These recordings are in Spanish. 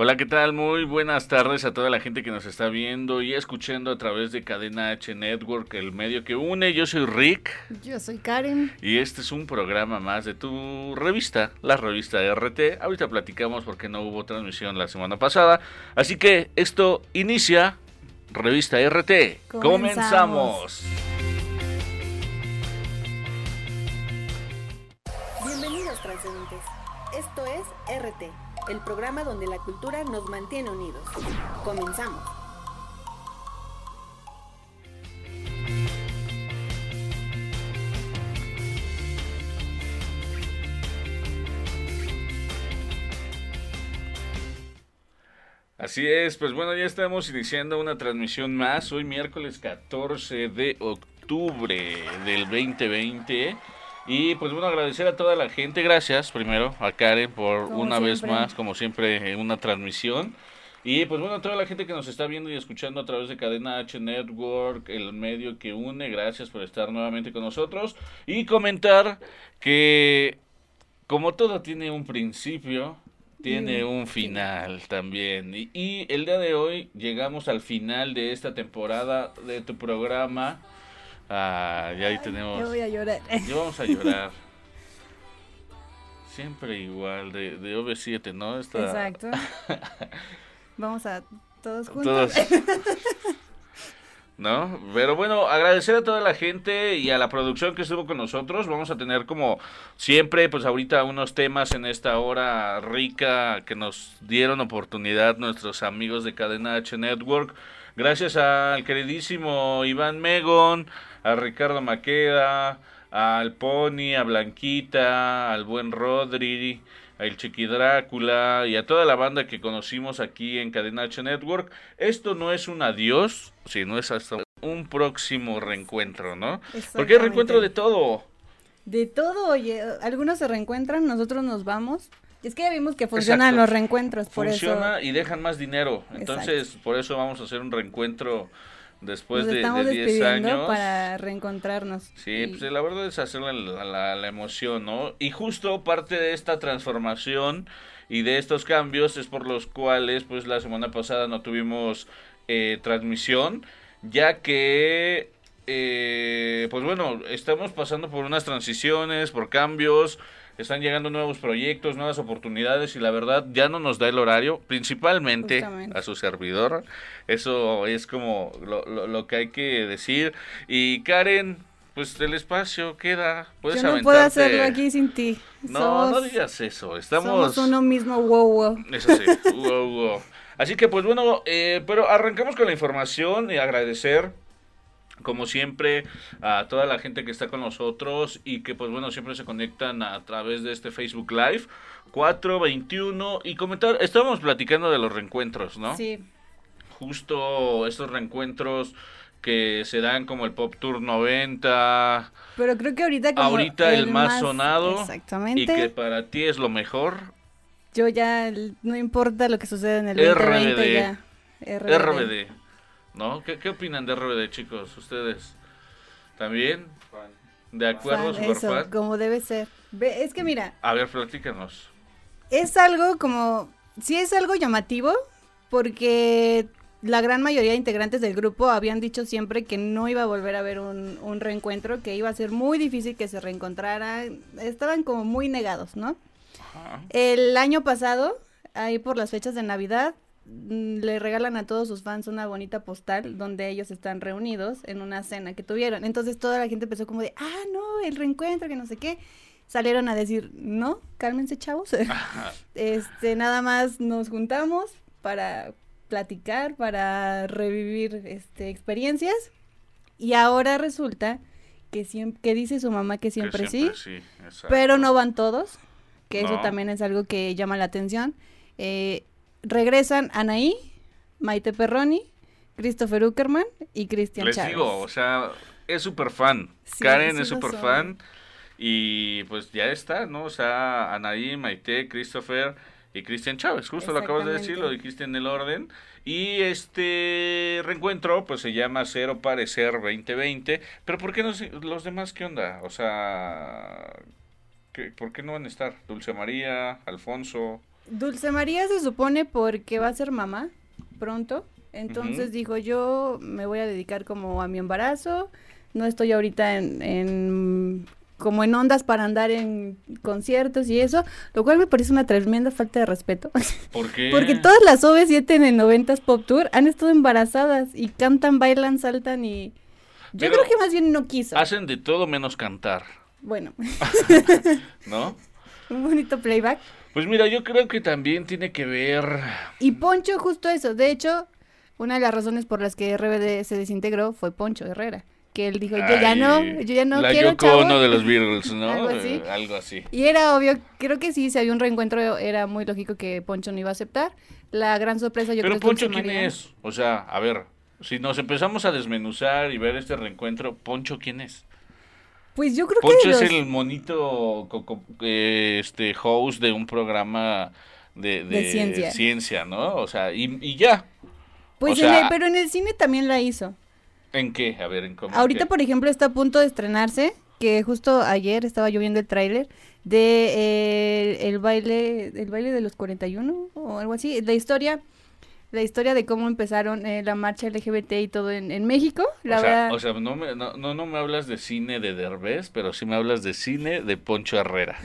Hola, ¿qué tal? Muy buenas tardes a toda la gente que nos está viendo y escuchando a través de Cadena H Network, el medio que une. Yo soy Rick. Yo soy Karen. Y este es un programa más de tu revista, la revista RT. Ahorita platicamos porque no hubo transmisión la semana pasada. Así que esto inicia Revista RT. Comenzamos. Comenzamos. Bienvenidos transeúntes. Esto es RT el programa donde la cultura nos mantiene unidos. Comenzamos. Así es, pues bueno, ya estamos iniciando una transmisión más, hoy miércoles 14 de octubre del 2020. Y pues bueno, agradecer a toda la gente, gracias primero a Karen por una vez más, como siempre, una transmisión. Y pues bueno, a toda la gente que nos está viendo y escuchando a través de Cadena H Network, el medio que une, gracias por estar nuevamente con nosotros. Y comentar que como todo tiene un principio, tiene un final también. Y, y el día de hoy llegamos al final de esta temporada de tu programa Ah, ya ahí tenemos. Yo voy a llorar. Ya vamos a llorar. Siempre igual, de, de OV7, ¿no? Exacto. vamos a todos juntos. ¿no? Pero bueno, agradecer a toda la gente y a la producción que estuvo con nosotros. Vamos a tener como siempre, pues ahorita unos temas en esta hora rica que nos dieron oportunidad nuestros amigos de Cadena H Network. Gracias al queridísimo Iván Megon, a Ricardo Maqueda, al Pony, a Blanquita, al buen Rodri, al Chiqui Drácula y a toda la banda que conocimos aquí en Cadena H Network. Esto no es un adiós, sino es hasta un próximo reencuentro, ¿no? Porque hay reencuentro de todo. De todo, oye, algunos se reencuentran, nosotros nos vamos. Es que ya vimos que funcionan los reencuentros, por Funciona y dejan más dinero. Entonces, por eso vamos a hacer un reencuentro después de, de 10 años. para reencontrarnos. Sí, pues la verdad es hacer la, la, emoción, ¿no? Y justo parte de esta transformación y de estos cambios es por los cuales, pues la semana pasada no tuvimos eh, transmisión, ya que, eh, pues bueno, estamos pasando por unas transiciones, por cambios están llegando nuevos proyectos, nuevas oportunidades y la verdad ya no nos da el horario, principalmente a su servidor. Eso es como lo, lo, que hay que decir. Y Karen, pues el espacio queda. Puedes Yo no puedo hacerlo aquí sin ti. No, no digas eso. Estamos. Somos uno mismo, wow, wow. Eso sí, wow, wow. Así que, pues bueno, eh, pero arrancamos con la información y agradecer como siempre a toda la gente que está con nosotros y que pues bueno siempre se conectan a través de este Facebook Live 421 y comentar estábamos platicando de los reencuentros no sí. Justo estos reencuentros que se dan como el Pop Tour 90 pero creo que ahorita como ahorita el, más, sonado exactamente. y que para ti es lo mejor. Yo ya no importa lo que suceda en el 2020 ya. RBD. ¿No? ¿Qué, ¿Qué, opinan de RBD, chicos? ¿Ustedes también? ¿De acuerdo, fan, eso, como debe ser. Es que mira. A ver, platícanos. Es algo como. Sí, es algo llamativo, porque la gran mayoría de integrantes del grupo habían dicho siempre que no iba a volver a haber un, un reencuentro, que iba a ser muy difícil que se reencontraran. Estaban como muy negados, ¿no? El año pasado, ahí por las fechas de Navidad, le regalan a todos sus fans una bonita postal donde ellos están reunidos en una cena que tuvieron. Entonces toda la gente empezó como de, ah, no, el reencuentro, que no sé qué. Salieron a decir, no, cálmense chavos. este, nada más nos juntamos para platicar, para revivir este, experiencias. Y ahora resulta que, siempre, que dice su mamá que siempre, sí, pero no van todos, que eso también es algo que llama la atención. Eh, regresan Anaí, Maite Perroni, Christopher Uckerman y Christian Les Chávez. digo, o sea, es súper fan. Sí, Karen sí es súper fan. Y pues ya está, ¿no? O sea, Anaí, Maite, Christopher y Cristian Chávez. Justo lo acabas de decir, lo dijiste en el orden. Y este reencuentro, pues se llama Cero Parecer 2020. Pero ¿por qué no los demás qué onda? O sea, ¿qué- ¿por qué no van a estar? Dulce María, Alfonso. Dulce María se supone porque va a ser mamá pronto. Entonces Ujú. dijo, yo me voy a dedicar como a mi embarazo. No estoy ahorita en, en- como en ondas para andar en conciertos y eso, lo cual me parece una tremenda falta de respeto. ¿Por qué? Porque todas las OV7 en el 90s Pop Tour han estado embarazadas y cantan, bailan, saltan y... Yo Pero creo que más bien no quiso. Hacen de todo menos cantar, Bueno, ¿no? un bonito playback. Pues mira, yo creo que también tiene que ver... Y Poncho, justo eso. De hecho, una de las razones por las que RBD se desintegró fue Poncho Herrera. Que él dijo, yo ya no, yo ya no la quiero, Yoko. Ono de los Beatles, ¿no? Algo así. Eh, algo así. Y era obvio, creo que sí, si había un reencuentro, era muy lógico que Poncho no iba a aceptar. La gran sorpresa yo Pero creo que Poncho, Dulce ¿quién es? O sea, a ver, si nos empezamos a desmenuzar y ver este reencuentro, Poncho, ¿quién es? Pues yo creo Poncho que es los- el monito eh, este host de un programa de, de De ciencia. ciencia, ¿no? O sea, y, y ya. Pues o en el- pero en el cine también la hizo. ¿En qué? A ver, ¿en cómo? Ahorita, por ejemplo, está a punto de estrenarse, que justo ayer estaba yo viendo el tráiler de eh, el baile, el baile de los 41 o algo así, la historia, la historia de cómo empezaron eh, la marcha LGBT y todo en, en México. La o, sea, verdad, o sea, no me, no, no, no me hablas de cine de Derbez, pero sí me hablas de cine de Poncho Herrera.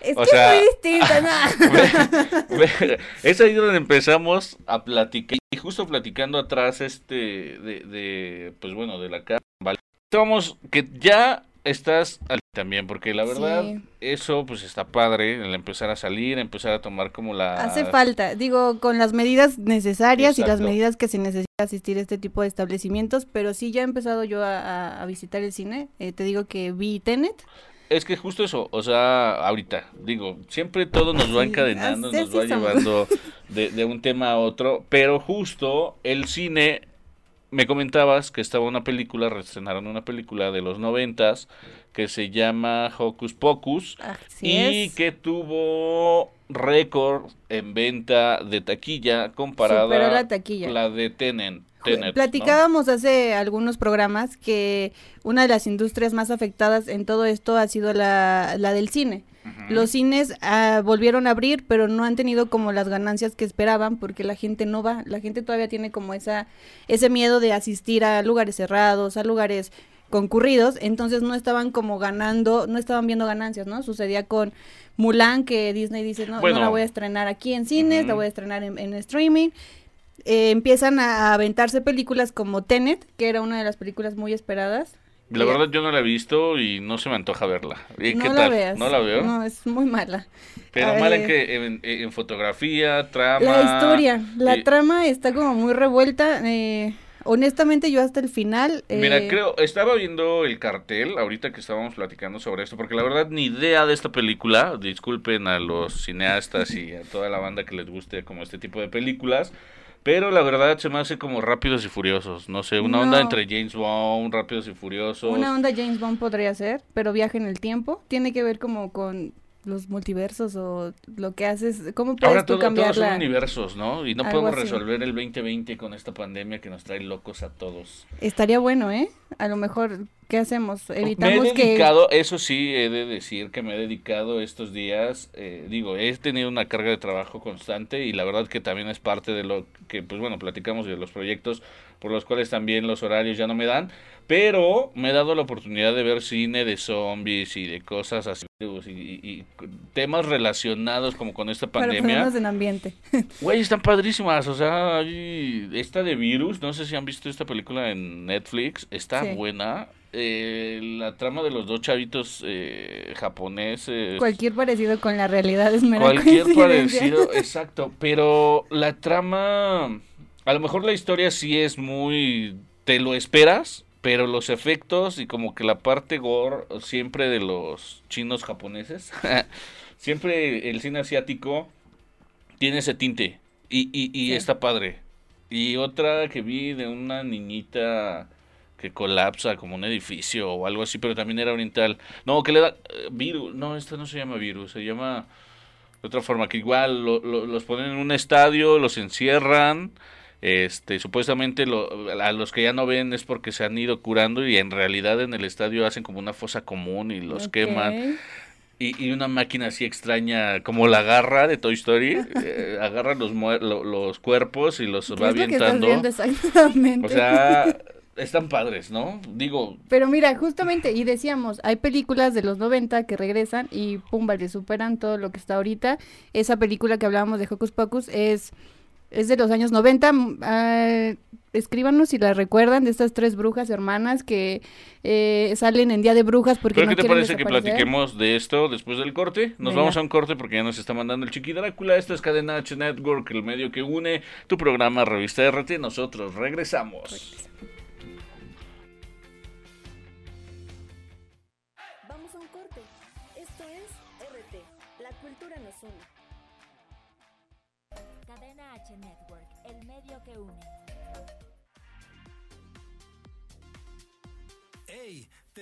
es o que sea- es muy distinta, ¿no? Ve- es ahí donde empezamos a platicar y justo platicando atrás este de, de pues bueno de la cara vale. Vamos que ya estás al- también porque la verdad Sí. eso pues está padre el empezar a salir empezar a tomar como la Hace falta, digo, con las medidas necesarias y las medidas que se necesita asistir a este tipo de establecimientos, pero sí ya he empezado yo a, visitar el cine. Eh, te digo que vi Tenet. es que justo eso o sea ahorita digo siempre todo nos va encadenando nos va somos. llevando de, de un tema a otro pero justo el cine me comentabas que estaba una película, reestrenaron una película de los noventas que se llama Hocus Pocus Así y es. que tuvo récord en venta de taquilla comparada Superó la taquilla. la de Tenet. Platicábamos hace algunos programas que una de las industrias más afectadas en todo esto ha sido la, la del cine. Los cines ah, volvieron a abrir, pero no han tenido como las ganancias que esperaban porque la gente no va. La gente todavía tiene como esa ese miedo de asistir a lugares cerrados, a lugares concurridos, entonces no estaban como ganando, no estaban viendo ganancias, ¿no? Sucedía con Mulan que Disney dice, no, Bueno. no la voy a estrenar aquí en cines, la voy a estrenar en, en streaming. Eh, empiezan a aventarse películas como Tenet, que era una de las películas muy esperadas. La verdad yo no la he visto y no se me antoja verla. ¿Y no qué la veas. ¿No la veo? No, es muy mala. Pero mala que en, en fotografía, trama. La historia, la trama está como muy revuelta. eh, honestamente, yo hasta el final. Mira, eh, creo, estaba viendo el cartel ahorita que estábamos platicando sobre esto, porque la verdad ni idea de esta película, disculpen a los cineastas y a toda la banda que les guste como este tipo de películas, pero la verdad se me hace como Rápidos y Furiosos, no sé, una onda entre James Bond, Rápidos y Furiosos. Una onda James Bond podría ser, pero viaje en el tiempo. Tiene que ver como con los multiversos o lo que haces. ¿Cómo puedes Ahora tú todo, todos son universos, ¿no? Y no Algo podemos así. resolver el 2020 con esta pandemia que nos trae locos a todos. Estaría bueno, ¿eh? A lo mejor, ¿qué hacemos? Me he Evitamos que... dedicado, eso sí, he de decir que me he dedicado estos días, eh, digo, he tenido una carga de trabajo constante y la verdad que también es parte de lo que, pues bueno, platicamos de los proyectos por los cuales también los horarios ya no me dan, pero me he dado la oportunidad de ver cine de zombies y de cosas así, y, temas relacionados como con esta pandemia. ponernos en ambiente. Güey, están padrísimas, o sea, hay esta de Virus, no sé si han visto esta película en Netflix, está Sí. buena. Eh, la trama de los dos chavitos eh, japoneses. Cualquier parecido con la realidad es mera cualquier parecido, exacto, pero la trama, a lo mejor la historia sí es muy, te lo esperas, pero los efectos y como que la parte gore siempre de los chinos japoneses, siempre el cine asiático tiene ese tinte y, y, y Sí. está padre. Y otra que vi de una niñita que colapsa como un edificio o algo así, pero también era oriental. No, que le da eh, virus. No, esta no se llama virus, se llama de otra forma, que igual los ponen en un estadio, los encierran. Este, supuestamente a los que ya no ven es porque se han ido curando y en realidad en el estadio hacen como una fosa común y los queman. Y, una máquina así extraña, como la garra de Toy Story, eh, agarra los, los cuerpos y los va avientando. O sea, están padres, ¿no? Digo. Pero mira, justamente, y decíamos, hay películas de los 90 que regresan y pum, vale, superan todo lo que está ahorita. Esa película que hablábamos de Hocus Pocus es, es de los años 90. Uh, escríbanos si la recuerdan de estas tres brujas hermanas que eh, salen en Día de Brujas porque ¿Pero qué te parece que platiquemos de esto después del corte? Nos vamos a un corte porque ya nos está mandando el Chiqui Drácula. Esta es Cadena H Network, el medio que une tu programa Revista RT. Nosotros regresamos.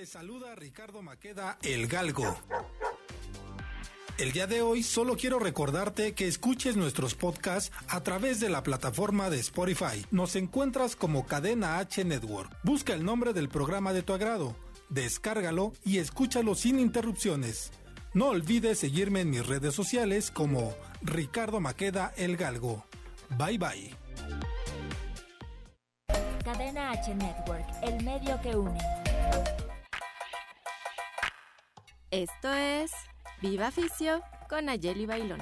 Saluda Ricardo Maqueda, el Galgo. El día de hoy solo quiero recordarte que escuches nuestros podcasts a través de la plataforma de Spotify. Nos encuentras como Cadena H Network. Busca el nombre del programa de tu agrado, descárgalo y escúchalo sin interrupciones. No olvides seguirme en mis redes sociales como Ricardo Maqueda El Galgo. Bye bye. Cadena H Network, el medio que une. Esto es Viva Ficio con Ayeli Bailón.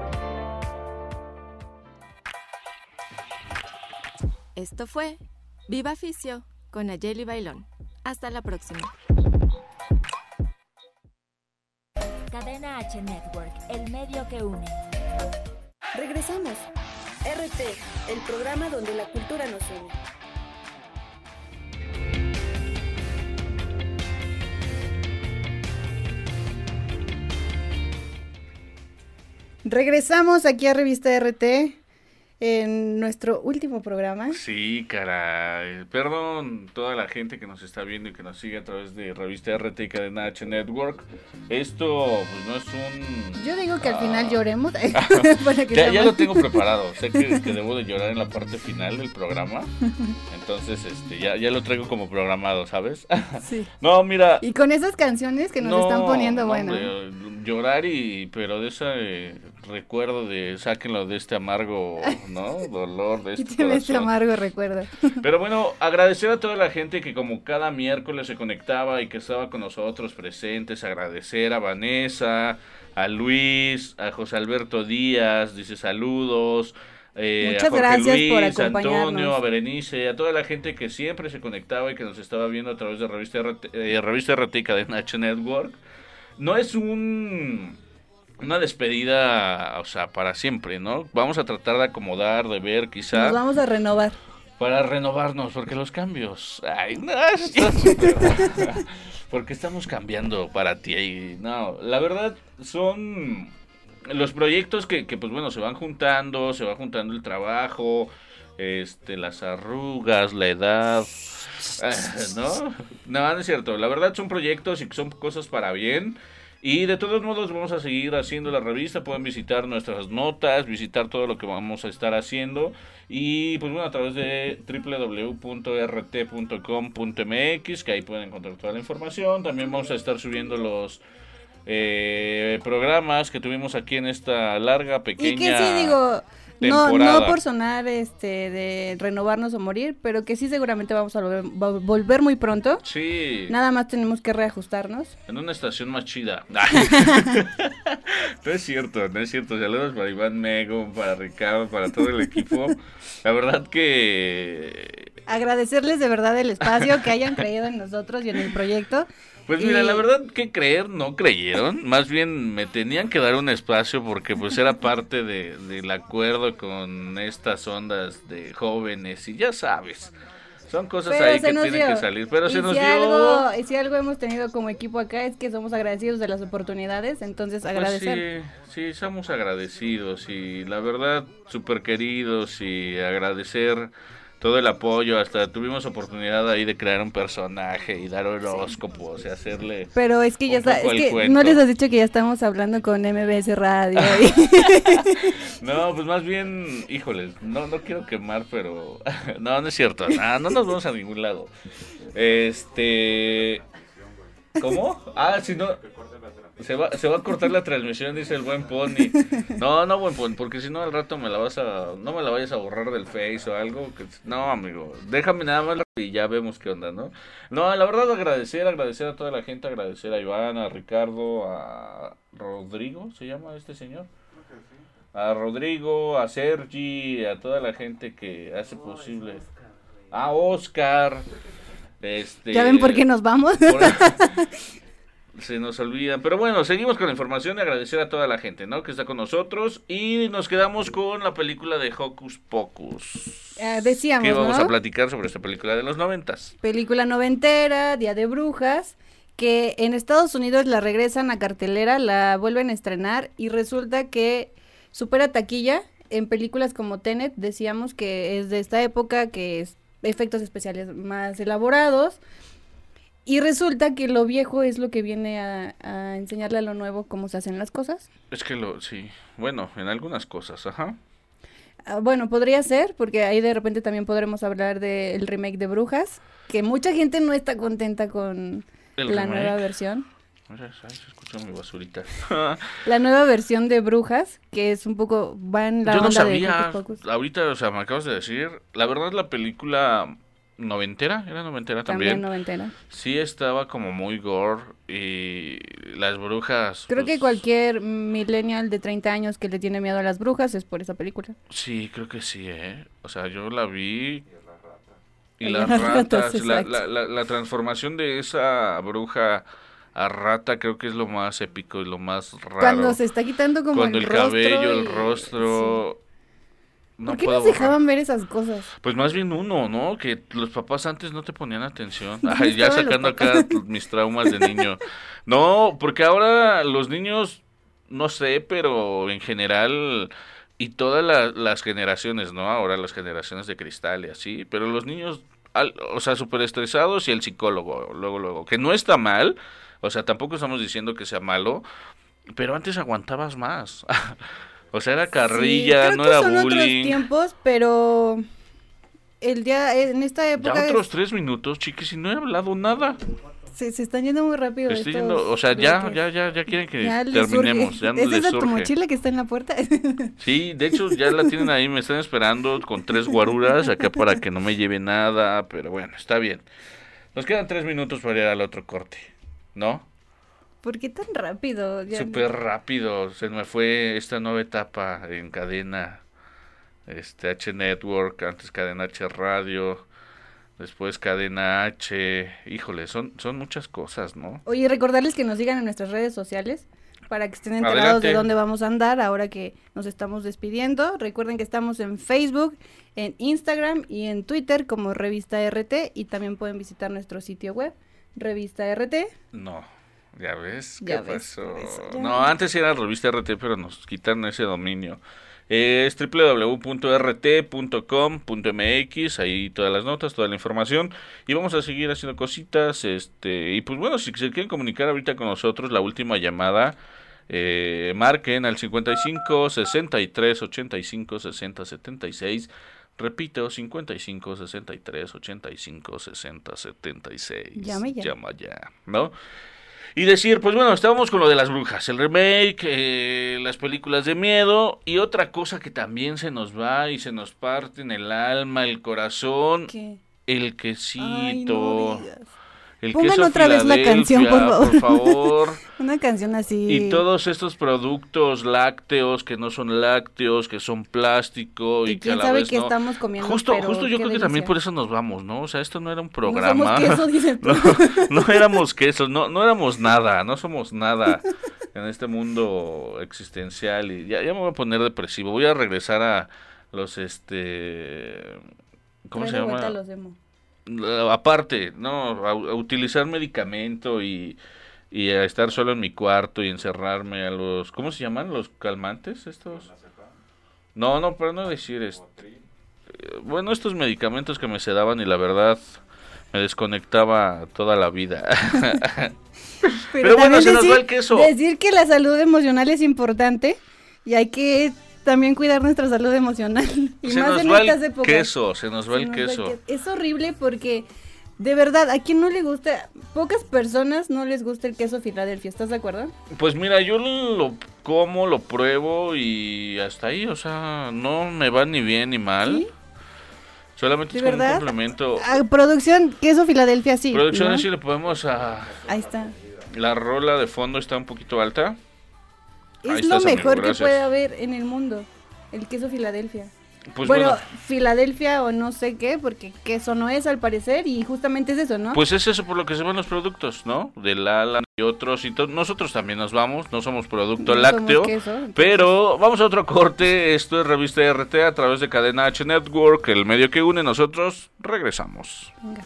Esto fue Viva Fisio con Ayeli Bailón. Hasta la próxima. Cadena H Network, el medio que une. Regresamos. RT, el programa donde la cultura nos une. Regresamos aquí a Revista RT en nuestro último programa. Sí, caray. Perdón toda la gente que nos está viendo y que nos sigue a través de Revista RT y Cadena H Network. Esto pues no es un... Yo digo que al final ah. lloremos. ya, lo tengo preparado. Sé que, debo de llorar en la parte final del programa. Entonces, este, ya, ya lo traigo como programado, ¿sabes? Sí. no, mira... Y con esas canciones que nos están poniendo, bueno. Llorar y... Pero de ese recuerdo de sáquenlo de este amargo ¿no? Dolor de este este amargo recuerdo. Pero bueno, agradecer a toda la gente que como cada miércoles se conectaba y que estaba con nosotros presentes, agradecer a Vanessa, a Luis, a José Alberto Díaz, dice saludos. Eh, Muchas a Jorge gracias Luis, por acompañarnos. Antonio, a Berenice, a toda la gente que siempre se conectaba y que nos estaba viendo a través de Revista RT, eh, Revista RT de Nacho Network. No es un una despedida, o sea, para siempre, ¿no? Vamos a tratar de acomodar, de ver, quizá. Nos vamos a renovar. Para renovarnos, porque los cambios. Ay, no, porque estamos cambiando para ti. No, la verdad son los proyectos que, que, pues bueno, se van juntando, se va juntando el trabajo, este, las arrugas, la edad. ¿No? No, no es cierto. La verdad son proyectos y son cosas para bien. Y de todos modos vamos a seguir haciendo la revista, pueden visitar nuestras notas, visitar todo lo que vamos a estar haciendo. Y pues bueno, a través de www.rt.com.mx, que ahí pueden encontrar toda la información. También vamos a estar subiendo los eh, programas que tuvimos aquí en esta larga, pequeña... Y que sí, digo, temporada. no por sonar este de renovarnos o morir, pero que sí seguramente vamos a volver, va- volver muy pronto. Sí. Nada más tenemos que reajustarnos. En una estación más chida. no es cierto, no es cierto. Saludos para Iván Mego, para Ricardo, para todo el equipo. La verdad que... Agradecerles de verdad el espacio, que hayan creído en nosotros y en el proyecto. Pues mira, Y- la verdad que creer no creyeron. Más bien me tenían que dar un espacio porque pues era parte de, del acuerdo con estas ondas de jóvenes y ya sabes. Son cosas Pero ahí que nos tienen dio. que salir. Pero nos si dio... Algo, y si algo hemos tenido como equipo acá es que somos agradecidos de las oportunidades, entonces Pues agradecer. sí, sí, somos agradecidos y la verdad súper queridos y agradecer todo el apoyo. Hasta tuvimos oportunidad ahí de crear un personaje y dar horóscopos y hacerle... Pero es que ya está, es que no les has dicho que ya estamos hablando con MBS Radio. y- No, pues más bien, híjoles, no, no quiero quemar, pero... No, no es cierto, no, no nos vamos a ningún lado. Este... ¿Cómo? Ah, si no... Se va, se va a cortar la transmisión, dice el buen Pony. No, no, buen Pony, porque si no al rato me la vas a... No me la vayas a borrar del Face o algo. Que, no, amigo, déjame nada más y ya vemos qué onda, ¿no? No, la verdad agradecer, agradecer a toda la gente, agradecer a Iván, a Ricardo, a Rodrigo, ¿se llama este señor? a Rodrigo, a Sergi, a toda la gente que hace posible. A Oscar. Este, ¿Ya ven por qué nos vamos? por- Se nos olvidan. Pero bueno, seguimos con la información y agradecer a toda la gente, ¿no? Que está con nosotros. Y nos quedamos con la película de Hocus Pocus. Eh, decíamos, que vamos ¿no? a platicar sobre esta película de los noventas. película noventera, Día de Brujas, que en Estados Unidos la regresan a cartelera, la vuelven a estrenar y resulta que supera taquilla en películas como Tenet, decíamos que es de esta época, que es efectos especiales más elaborados. Y resulta que lo viejo es lo que viene a, a enseñarle a lo nuevo cómo se hacen las cosas. Es que lo, sí. Bueno, en algunas cosas, ajá. Ah, bueno, podría ser, porque ahí de repente también podremos hablar del remake de Brujas, que mucha gente no está contenta con El la remake. nueva versión. Ay, se escucha mi basurita. La nueva versión de Brujas, que es un poco, va en la Yo no onda de sabía, Pocus. ahorita, o sea, me acabas de decir, la verdad la película noventera, era noventera También también, noventera. sí estaba como muy gore y las brujas. Creo que pues, cualquier millennial de 30 años que le tiene miedo a las brujas es por esa película. Sí, creo que sí, ¿eh? O sea, yo la vi... Y Y las las ratas, ratas, la, exacto. la, la, la transformación de esa bruja a rata creo que es lo más épico y lo más raro. Cuando se está quitando como Cuando el, el, rostro cabello, y- el rostro... sí. No ¿Por qué puedo nos dejaban ver esas cosas? Pues más bien uno, ¿no? Que los papás antes no te ponían atención. ¿Dónde Ay, ya sacando acá mis traumas de niño. No, porque ahora los niños, no sé, pero en general y todas la- las generaciones, ¿no? Ahora las generaciones de cristal y así, pero los niños, al- o sea, súper estresados y el psicólogo, luego, luego, que no está mal, o sea, tampoco estamos diciendo que sea malo, pero antes aguantabas más. o sea, era carrilla, Sí, creo no que era son otros bullying. tiempos, pero el día en esta Ya época otros tres minutos, chiquis, y no he hablado nada. se, se están yendo muy rápido. Estoy estos yendo, o sea, ya, ya, ya, ya quieren que Ya terminemos, surge. ya no ¿Esa es tu surge. mochila que está en la puerta? Sí, de hecho ya la tienen ahí, me están esperando con tres guaruras acá para que no me lleve nada, pero bueno, está bien. Nos quedan tres minutos para ir al otro corte, ¿no? ¿Por qué tan rápido? Súper rápido, se me fue esta nueva etapa en cadena, este H Network, antes cadena H Radio, después cadena H, híjole, son, son muchas cosas, ¿no? Oye, recordarles que nos sigan en nuestras redes sociales para que estén enterados Adelante. de dónde vamos a andar ahora que nos estamos despidiendo. Recuerden que estamos en Facebook, en Instagram y en Twitter como Revista RT y también pueden visitar nuestro sitio web, Revista RT. No, ya ves, ¿qué Ya ves, pasó? eso, ya. no, antes era revista RT, pero nos quitaron ese dominio. Es www.rt.com.mx, ahí todas las notas, toda la información. Y vamos a seguir haciendo cositas. este Y pues bueno, si se quieren comunicar ahorita con nosotros, la última llamada, eh, marquen al 55 63 85 60 76. Repito, 55 63 85 60 76. Llame ya. Llama ya, ¿no? Y decir, pues bueno, estábamos con lo de las brujas, el remake, eh, las películas de miedo y otra cosa que también se nos va y se nos parte en el alma, el corazón, ¿Qué? el quesito. Ay, no digas. El Pongan queso otra vez la canción, por favor. favor. Una canción así. Y todos estos productos lácteos que no son lácteos, que son plástico y, Y que a quién la sabe vez qué no. estamos comiendo. Justo, pero justo yo creo que también por eso nos vamos, ¿no? O sea, esto no era un No programa. somos queso, dices tú. No, no éramos quesos, no, no éramos nada, no somos nada en este mundo existencial y ya, ya me voy a poner depresivo. Voy a regresar a los este ¿cómo Trae se llama? los emo. Aparte, no, a, a utilizar medicamento y, y a estar solo en mi cuarto y encerrarme a los ¿cómo se llaman? los calmantes estos. No, no, pero no decir este eh, bueno, estos medicamentos que me sedaban y la verdad me desconectaba toda la vida. Pero bueno, se nos va el queso. Decir que la salud emocional es importante y hay que también cuidar nuestra salud emocional. Y se más nos en va estas el épocas. queso, se nos va Se el nos va queso. que- Es horrible porque, de verdad, a quien no le gusta, pocas personas no les gusta el queso Filadelfia, ¿estás de acuerdo? Pues mira, yo lo como, lo pruebo y hasta ahí, o sea, no me va ni bien ni mal. ¿Sí? Solamente ¿De es como un complemento. A producción, queso Filadelfia, sí. Producción, ¿no? si le podemos a... Ahí está. La rola de fondo está un poquito alta. Ahí Es lo amigo, mejor que puede haber en el mundo, el queso Filadelfia. Pues bueno, bueno, Filadelfia o no sé qué, porque queso no es al parecer y justamente es eso, ¿no? pues es eso por lo que se ven los productos, ¿no? Del Alan y otros y nosotros también nos vamos, no somos producto No somos lácteo. queso, Pero vamos a otro corte, esto es Revista RT a través de Cadena H Network, el medio que une, nosotros regresamos. Venga.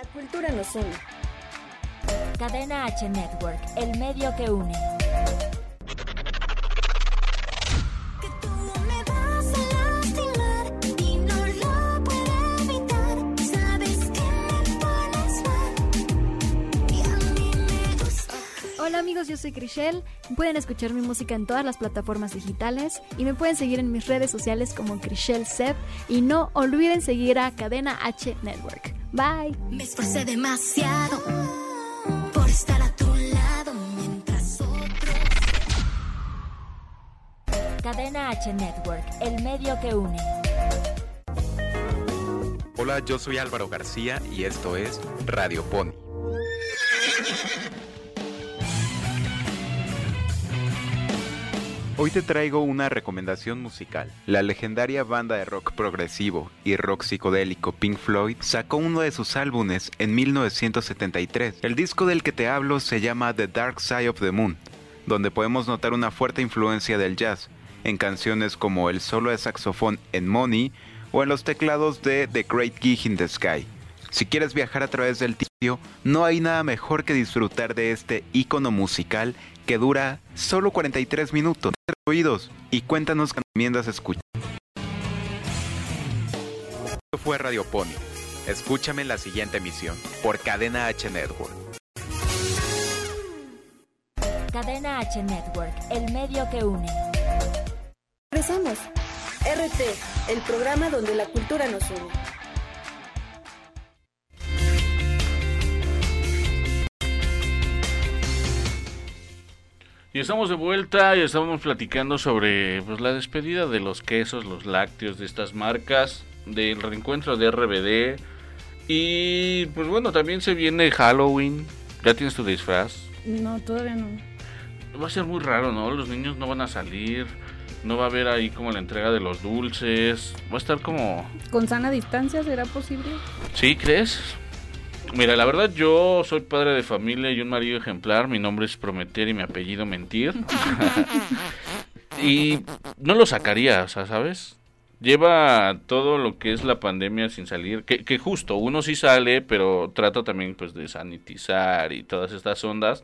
La cultura nos une. Cadena H Network, el medio que une. Amigos, yo soy Crishel. Pueden escuchar mi música en todas las plataformas digitales y me pueden seguir en mis redes sociales como Crishel Sep y no olviden seguir a Cadena H Network. Bye. Me esforcé demasiado por estar a tu lado mientras otros. Cadena H Network, el medio que une. Hola, yo soy Álvaro García y esto es Radio Pony. Hoy te traigo una recomendación musical. La legendaria banda de rock progresivo y rock psicodélico Pink Floyd sacó uno de sus álbumes en 1973. El disco del que te hablo se llama The Dark Side of the Moon, donde podemos notar una fuerte influencia del jazz en canciones como el solo de saxofón en Money o en los teclados de The Great Gig in the Sky. Si quieres viajar a través del tiempo, no hay nada mejor que disfrutar de este icono musical que dura solo 43 minutos. Oídos y cuéntanos qué recomiendas escuchar. Esto fue Radio Pony. Escúchame en la siguiente emisión por Cadena H Network. Cadena H Network, el medio que une. Regresamos. RT, el programa donde la cultura nos une. Y estamos de vuelta y estamos platicando sobre pues, la despedida de los quesos, los lácteos de estas marcas, del reencuentro de RBD. Y pues bueno, también se viene Halloween. ¿Ya tienes tu disfraz? No, todavía no. Va a ser muy raro, ¿no? Los niños no van a salir. No va a haber ahí como la entrega de los dulces. Va a estar como... ¿Con sana distancia será posible? ¿Sí, crees? Mira, la verdad yo soy padre de familia y un marido ejemplar. Mi nombre es Prometer y mi apellido Mentir. y no lo sacaría, o sea, ¿sabes? Lleva todo lo que es la pandemia sin salir. Que, que justo, uno sí sale, pero trata también pues de sanitizar y todas estas ondas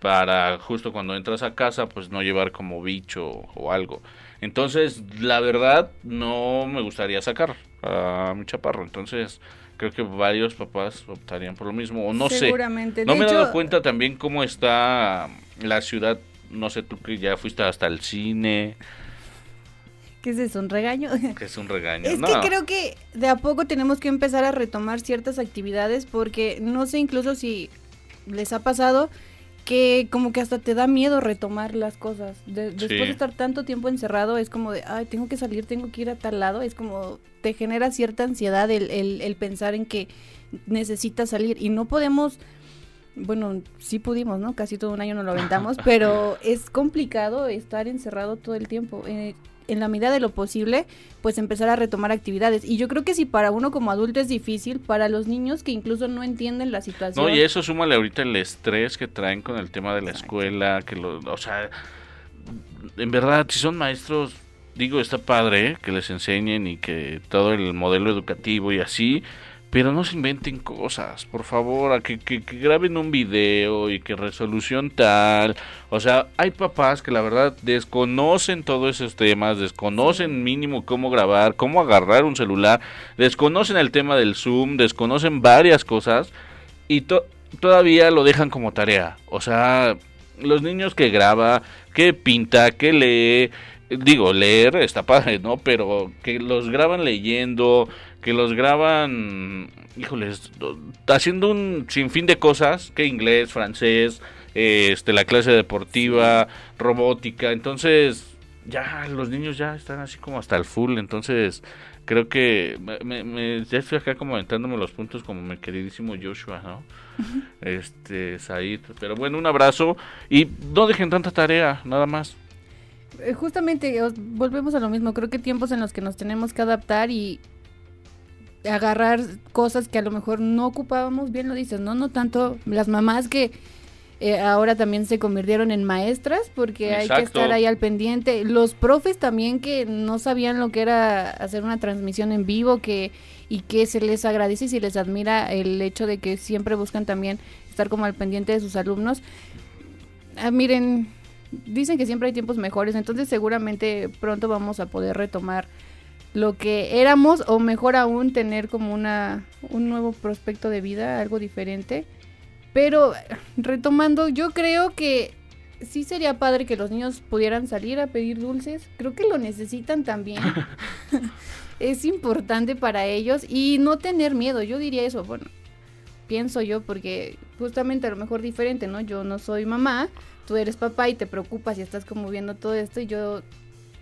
para justo cuando entras a casa pues no llevar como bicho o algo. Entonces, la verdad, no me gustaría sacar a mi chaparro. Entonces, creo que varios papás optarían por lo mismo. O no sé. Seguramente. No De me he dado cuenta también cómo está la ciudad no sé tú que ya fuiste hasta el cine, ¿Qué es eso? ¿Un regaño? que es un regaño. Es no. que creo que de a poco tenemos que empezar a retomar ciertas actividades porque no sé incluso si les ha pasado que como que hasta te da miedo retomar las cosas. De- después Sí. de estar tanto tiempo encerrado es como de, ay, tengo que salir, tengo que ir a tal lado. Es como te genera cierta ansiedad el, el, el pensar en que necesitas salir y no podemos... Bueno, sí pudimos, ¿no? Casi todo un año nos lo aventamos, pero es complicado estar encerrado todo el tiempo. Eh, en la medida de lo posible, pues empezar a retomar actividades. Y yo creo que si para uno como adulto es difícil, para los niños que incluso no entienden la situación. No, y eso súmale ahorita el estrés que traen con el tema de la escuela, que lo, o sea, en verdad, si son maestros, digo, está padre ¿eh? que les enseñen y que todo el modelo educativo y así, pero no se inventen cosas, por favor, a que, que, que graben un video y que resolución tal, o sea, hay papás que la verdad desconocen todos esos temas, desconocen mínimo cómo grabar, cómo agarrar un celular, desconocen el tema del Zoom, desconocen varias cosas y to- todavía lo dejan como tarea. O sea, los niños que graba, que pinta, que lee, digo, leer está padre, ¿no? Pero que los graban leyendo, que los graban, híjoles, haciendo un sinfín de cosas, que inglés, francés, este, la clase deportiva, robótica, entonces ya los niños ya están así como hasta el full, entonces creo que me, me, ya estoy acá como aventándome los puntos como mi queridísimo Joshua, ¿no? Este, Said, pero bueno, un abrazo y no dejen tanta tarea, nada más. Eh, Justamente os- volvemos a lo mismo. Creo que tiempos en los que nos tenemos que adaptar y agarrar cosas que a lo mejor no ocupábamos, bien lo dices, ¿no? No tanto las mamás que eh, ahora también se convirtieron en maestras porque hay que estar ahí al pendiente. Los profes también que no sabían lo que era hacer una transmisión en vivo que y que se les agradece y se les admira el hecho de que siempre buscan también estar como al pendiente de sus alumnos. Ah, miren, dicen que siempre hay tiempos mejores, entonces seguramente pronto vamos a poder retomar lo que éramos o mejor aún tener como una un nuevo prospecto de vida, algo diferente. Pero retomando, yo creo que sí sería padre que los niños pudieran salir a pedir dulces. Creo que lo necesitan también. es importante para ellos y no tener miedo. Yo diría eso, bueno, pienso yo porque justamente a lo mejor diferente, ¿no? Yo no soy mamá, tú eres papá y te preocupas y estás como viendo todo esto y yo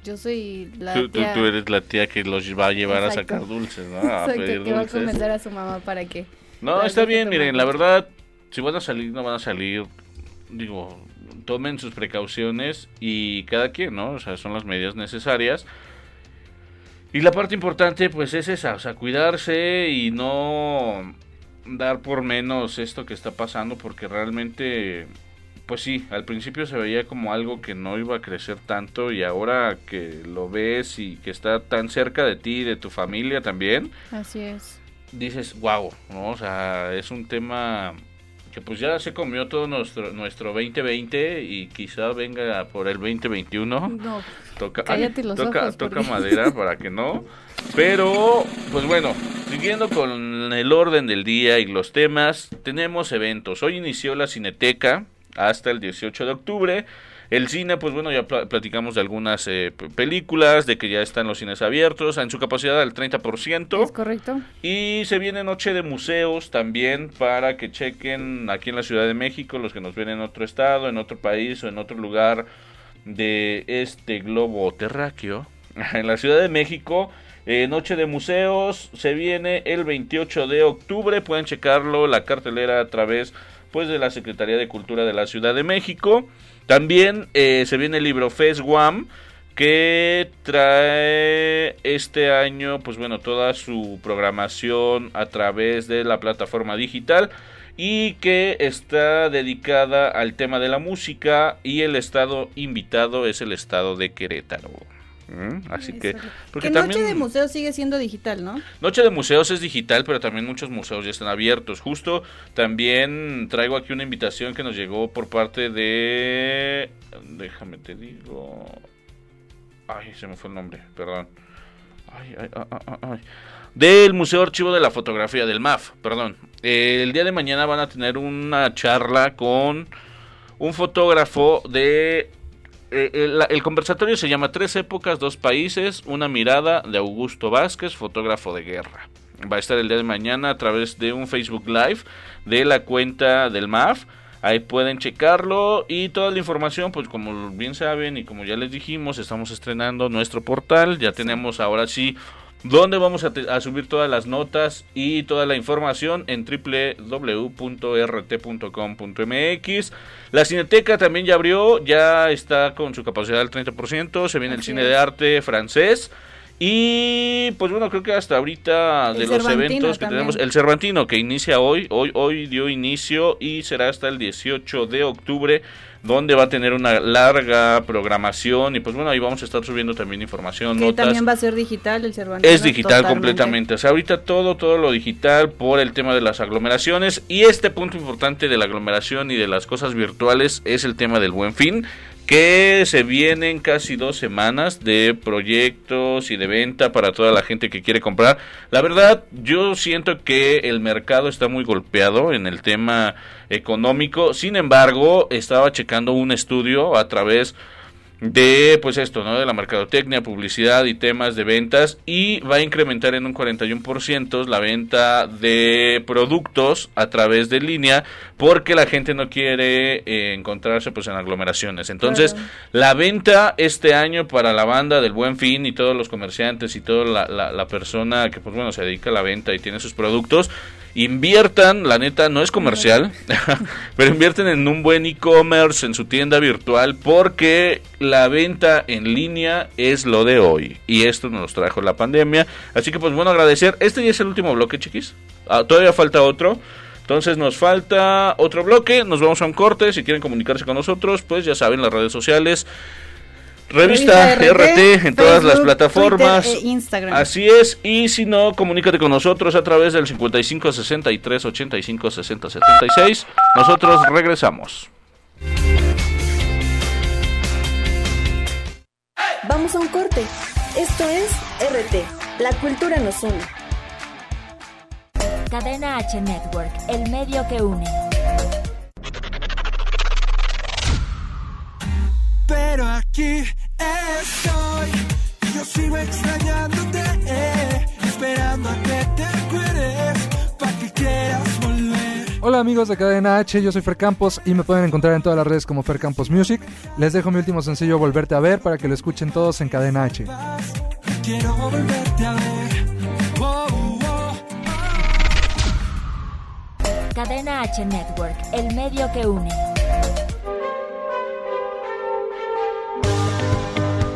yo soy la Tú, tía tú eres la tía que los va a llevar Exacto. a sacar dulces, ¿no? A Exacto, pedir que va a convencer a su mamá para que No, para está que bien, miren, la verdad, si van a salir, no van a salir, digo, tomen sus precauciones y cada quien, ¿no? O sea, son las medidas necesarias. Y la parte importante, pues, es esa, o sea, cuidarse y no dar por menos esto que está pasando, porque realmente, pues sí, al principio se veía como algo que no iba a crecer tanto y ahora que lo ves y que está tan cerca de ti y de tu familia también, Así es. dices, wow, ¿no? O sea, es un tema que pues ya se comió todo nuestro nuestro 2020 y quizá venga por el 2021. No, Toca, Cállate los toca, ojos, toca porque- madera para que no. Pero, pues bueno, siguiendo con el orden del día y los temas, tenemos eventos. Hoy inició la Cineteca hasta el 18 de octubre. El cine, pues bueno, ya pla- platicamos de algunas eh, películas, de que ya están los cines abiertos, en su capacidad al 30%. es correcto. Y se viene Noche de Museos también para que chequen aquí en la Ciudad de México, los que nos ven en otro estado, en otro país o en otro lugar de este globo terráqueo. En la Ciudad de México, eh, Noche de Museos se viene el 28 de octubre. Pueden checarlo, la cartelera a través pues de la Secretaría de Cultura de la Ciudad de México. También eh, se viene el Libro Fest Guam que trae este año pues bueno toda su programación a través de la plataforma digital y que está dedicada al tema de la música y el estado invitado es el estado de Querétaro. ¿Mm? Así que porque que también Noche de Museo sigue siendo digital, ¿no? Noche de Museos es digital, pero también muchos museos ya están abiertos. Justo también traigo aquí una invitación que nos llegó por parte de... Déjame te digo... Ay, se me fue el nombre, perdón. Ay, ay, ay, ay, ay. Del Museo Archivo de la Fotografía, del MAF, perdón. El día de mañana van a tener una charla con un fotógrafo de... eh, el, el conversatorio se llama Tres épocas, dos países, una mirada de Augusto Vázquez, fotógrafo de guerra. Va a estar el día de mañana a través de un Facebook Live de la cuenta del MAF. Ahí pueden checarlo y toda la información, pues como bien saben y como ya les dijimos, estamos estrenando nuestro portal. Ya tenemos ahora sí donde vamos a, subir todas las notas y toda la información en www.rt.com.mx. La Cineteca también ya abrió, ya está con su capacidad del 30%, se viene el cine es. de arte francés. Y pues bueno, creo que hasta ahorita El de los Cervantino eventos que también. tenemos, el Cervantino que inicia hoy, hoy, hoy dio inicio y será hasta el 18 de octubre, donde va a tener una larga programación y pues bueno, ahí vamos a estar subiendo también información, Que notas. también va a ser digital el Cervantino. Es digital totalmente. completamente. O sea, ahorita todo, todo lo digital por el tema de las aglomeraciones. Y este punto importante de la aglomeración y de las cosas virtuales es el tema del buen fin. Que se vienen casi dos semanas de proyectos y de venta para toda la gente que quiere comprar. La verdad, yo siento que el mercado está muy golpeado en el tema económico. Sin embargo, estaba checando un estudio a través de pues esto, ¿no? De la mercadotecnia, publicidad y temas de ventas y va a incrementar en un 41% la venta de productos a través de línea porque la gente no quiere eh, encontrarse pues en aglomeraciones. Entonces, Claro. la venta este año para la banda del Buen Fin y todos los comerciantes y toda la, la- la persona que pues bueno, se dedica a la venta y tiene sus productos inviertan, la neta no es comercial, pero invierten en un buen e-commerce, en su tienda virtual, porque la venta en línea es lo de hoy. Y esto nos trajo la pandemia. Así que pues bueno, agradecer. Este ya es el último bloque, chiquis. Ah, todavía falta otro. Entonces nos falta otro bloque, nos vamos a un corte. Si quieren comunicarse con nosotros, pues ya saben, las redes sociales. Revista, RT, en todas las Facebook, plataformas. Twitter e Instagram. Así es, y si no, comunícate con nosotros a través del 55 63 85 60 76. Nosotros regresamos. Vamos a un corte. Esto es RT. La cultura nos une. Cadena H Network, el medio que une. Pero aquí estoy, yo sigo extrañándote, eh, esperando a que te acuerdes, para que quieras volver. Hola amigos de Cadena H, yo soy Fer Campos y me pueden encontrar en todas las redes como Fer Campos Music. Les dejo mi último sencillo Volverte a ver para que lo escuchen todos en Cadena H. Quiero volverte a ver. Oh, oh. Cadena H Network, el medio que une.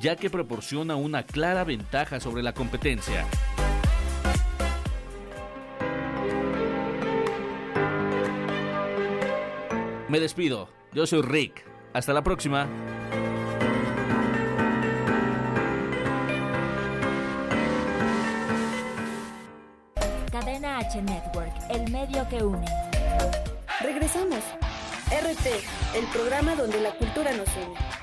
ya que proporciona una clara ventaja sobre la competencia. Me despido, yo soy Rick. Hasta la próxima. Cadena H Network, el medio que une. Regresamos. RT, el programa donde la cultura nos une.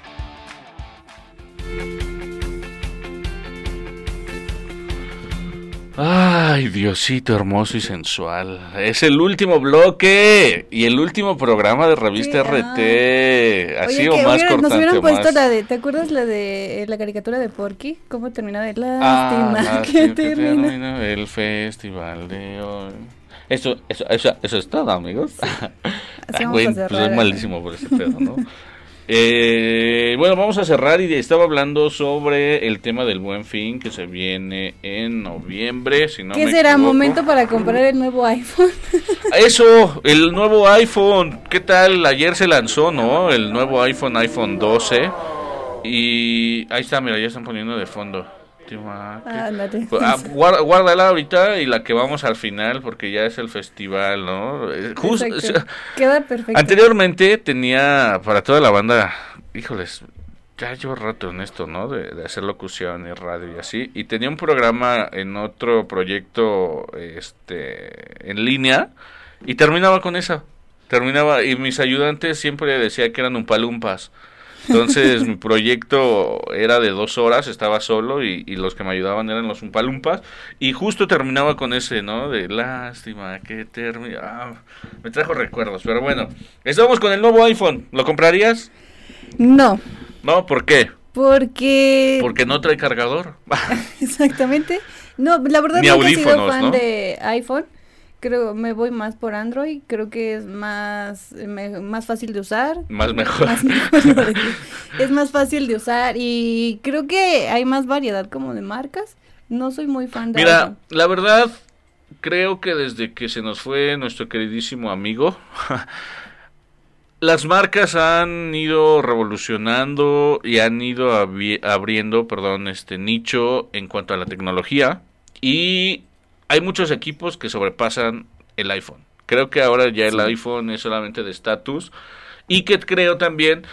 Ay, Diosito hermoso y sensual. Es el último bloque y el último programa de revista Sí, RT. Así Oye, o que más hubiera- cortante nos hubieran puesto más. la de, ¿te acuerdas la de la caricatura de Porky? ¿Cómo termina de Ah, lástima lástima que que termina? termina el festival de hoy. Eso, eso, eso, eso es todo, amigos. Así Ah, vamos güey, a pues cerrar, es ¿eh? malísimo por ese pedo, ¿no? Eh, bueno, vamos a cerrar y estaba hablando sobre el tema del buen fin que se viene en noviembre. Si no ¿Qué me será? equivoco. ¿Momento para comprar el nuevo iPhone? Eso, el nuevo iPhone. ¿Qué tal? Ayer se lanzó, ¿no? El nuevo iPhone, iPhone 12. Y ahí está, mira, ya están poniendo de fondo. Última- Ándate. Pues, ah, guarda- guárdala ahorita y la que vamos al final porque ya es el festival, ¿no? Eh, jus- Exacto. Queda perfecto. Anteriormente tenía para toda la banda, híjoles, ya llevo rato en esto, ¿no? De, de hacer locución y radio y así. Y tenía un programa en otro proyecto este, en línea y terminaba con eso. Terminaba y mis ayudantes siempre decía que eran umpalumpas. Entonces mi proyecto era de dos horas, estaba solo y, y los que me ayudaban eran los umpalumpas y justo terminaba con ese, ¿no? De lástima que termina. Ah, me trajo recuerdos, pero bueno, estamos con el nuevo iPhone. ¿Lo comprarías? No, No, ¿por qué? porque... Porque no trae cargador. Exactamente. No, la verdad Ni nunca he sido fan ¿no? de iPhone. Creo me voy más por Android. Creo que es más me- más fácil de usar. Más mejor. Más mejor. es más fácil de usar y creo que hay más variedad como de marcas. No soy muy fan de Mira, la verdad, creo que desde que se nos fue nuestro queridísimo amigo, las marcas han ido revolucionando y han ido abri- abriendo, perdón, este nicho en cuanto a la tecnología y hay muchos equipos que sobrepasan el iPhone. Creo que ahora ya el Sí. iPhone es solamente de estatus y que creo también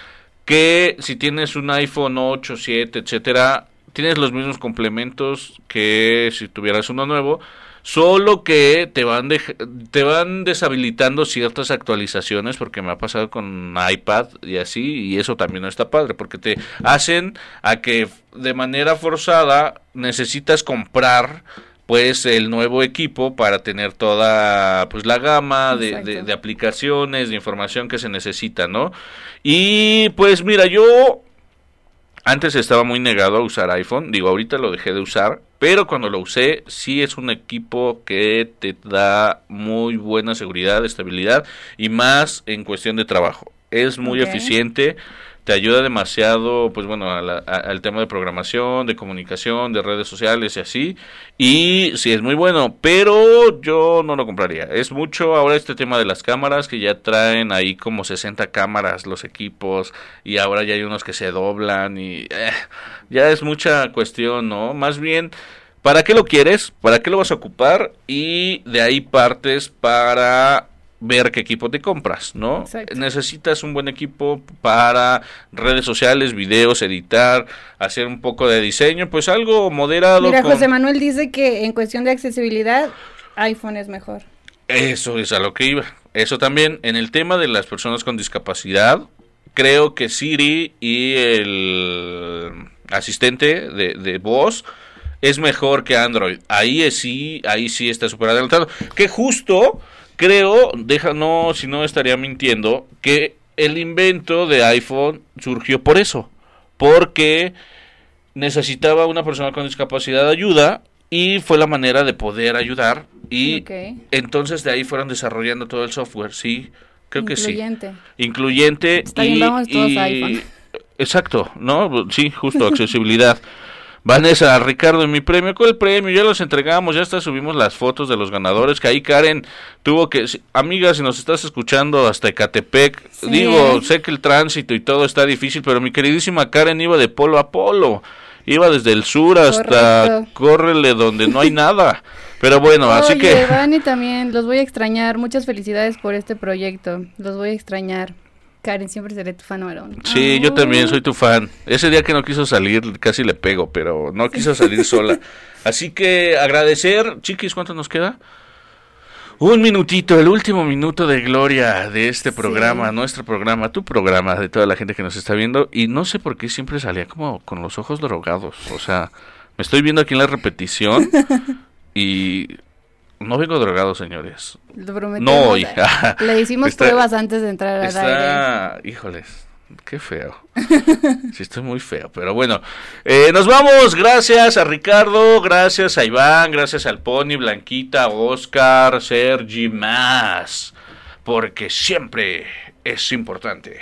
que si tienes un iPhone 8, 7, etcétera, tienes los mismos complementos que si tuvieras uno nuevo, solo que te van dej- te van deshabilitando ciertas actualizaciones porque me ha pasado con iPad y así y eso también no está padre porque te hacen a que de manera forzada necesitas comprar pues el nuevo equipo para tener toda pues la gama de, de- de aplicaciones de información que se necesita no y pues mira yo antes estaba muy negado a usar iPhone, digo, ahorita lo dejé de usar, pero cuando lo usé, sí es un equipo que te da muy buena seguridad, estabilidad y más en cuestión de trabajo. Es muy eficiente, te ayuda demasiado, pues bueno, a la- al tema de programación, de comunicación, de redes sociales y así. Y sí es muy bueno, pero yo no lo compraría. Es mucho ahora este tema de las cámaras que ya traen ahí como 60 cámaras los equipos y ahora ya hay unos que se doblan y eh, ya es mucha cuestión, ¿no? Más bien, ¿para qué lo quieres? ¿Para qué lo vas a ocupar? Y de ahí partes para ver qué equipo te compras, ¿no? Necesitas un buen equipo para redes sociales, videos, editar, hacer un poco de diseño, pues algo moderado. Mira, con- José Manuel dice que en cuestión de accesibilidad iPhone es mejor. Eso es a lo que iba. Eso también, en el tema de las personas con discapacidad, creo que Siri y el asistente de, de voz es mejor que Android. Ahí es sí, ahí sí está súper adelantado. Que justo, creo, deja, no, si no estaría mintiendo, que el invento de iPhone surgió por eso. Porque necesitaba una persona con discapacidad ayuda y fue la manera de poder ayudar y entonces de ahí fueron desarrollando todo el software, sí, creo que sí. Incluyente. Incluyente Está a iPhone. Exacto, ¿no? Sí, justo, accesibilidad. Vanessa, Ricardo, en mi premio, ¿cuál premio? Ya los entregamos, ya hasta subimos las fotos de los ganadores, que ahí Karen tuvo que... Amiga, si nos estás escuchando hasta Ecatepec, Sí, digo, sé que el tránsito y todo está difícil, pero mi queridísima Karen iba de polo a polo, iba desde el sur hasta Correcto. córrele donde no hay nada. Pero bueno, así que... Dani también, los voy a extrañar. Muchas felicidades por este proyecto. Los voy a extrañar. Karen, siempre seré tu fan uno. Sí, yo también soy tu fan. Ese día que no quiso salir, casi le pego, pero no quiso salir sola. Así que agradecer, chiquis, ¿cuánto nos queda? Un minutito, el último minuto de gloria de este programa, nuestro programa, tu programa, de toda la gente que nos está viendo. Y no sé por qué siempre salía como con los ojos drogados. O sea, me estoy viendo aquí en la repetición y no vengo drogado, señores. Lo prometemos. No hoy. Le hicimos Está- pruebas antes de entrar al aire. Está, híjoles, qué feo. Sí, estoy muy feo, pero bueno. Eh, nos vamos, gracias a Ricardo, gracias a Iván, gracias al Pony, Blanquita, Oscar, Sergi, más. Porque siempre es importante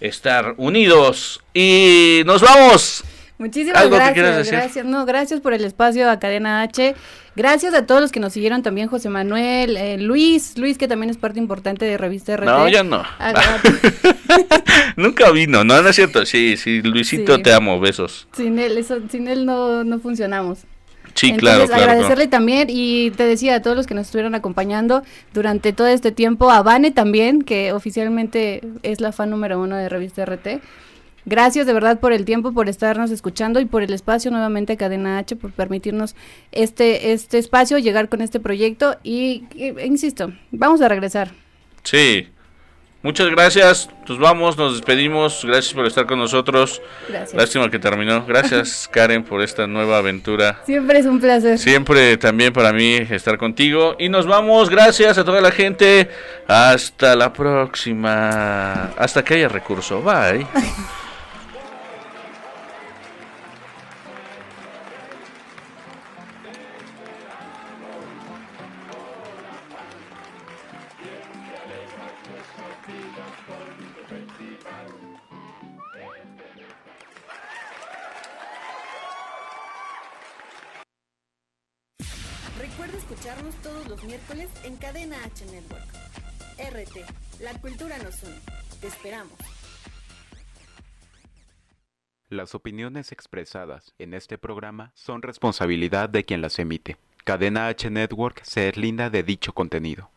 estar unidos. Y nos vamos. Muchísimas ¿Algo que quieras gracias, decir? gracias. No, gracias por el espacio a Cadena H. Gracias a todos los que nos siguieron también, José Manuel, eh, Luis, Luis que también es parte importante de Revista RT. No, ya no. Ah, Nunca vino, no, no es cierto. Sí, sí, Luisito, Sí. te amo, besos. Sin él, eso, sin él no, no funcionamos. Sí, Entonces, claro, claro. agradecerle también y te decía a todos los que nos estuvieron acompañando durante todo este tiempo, a Vane también, que oficialmente es la fan número uno de Revista RT. Gracias de verdad por el tiempo, por estarnos escuchando y por el espacio nuevamente Cadena H, por permitirnos este, este espacio, llegar con este proyecto y, e- insisto, vamos a regresar. Sí. Muchas gracias. Nos vamos, nos despedimos. Gracias por estar con nosotros. Gracias. Lástima que terminó. Gracias, Karen, por esta nueva aventura. Siempre es un placer. Siempre también para mí estar contigo. Y nos vamos. Gracias a toda la gente. Hasta la próxima. Hasta que haya recurso. Bye. cultura nos une. Te esperamos. Las opiniones expresadas en este programa son responsabilidad de quien las emite. Cadena H Network se deslinda de dicho contenido.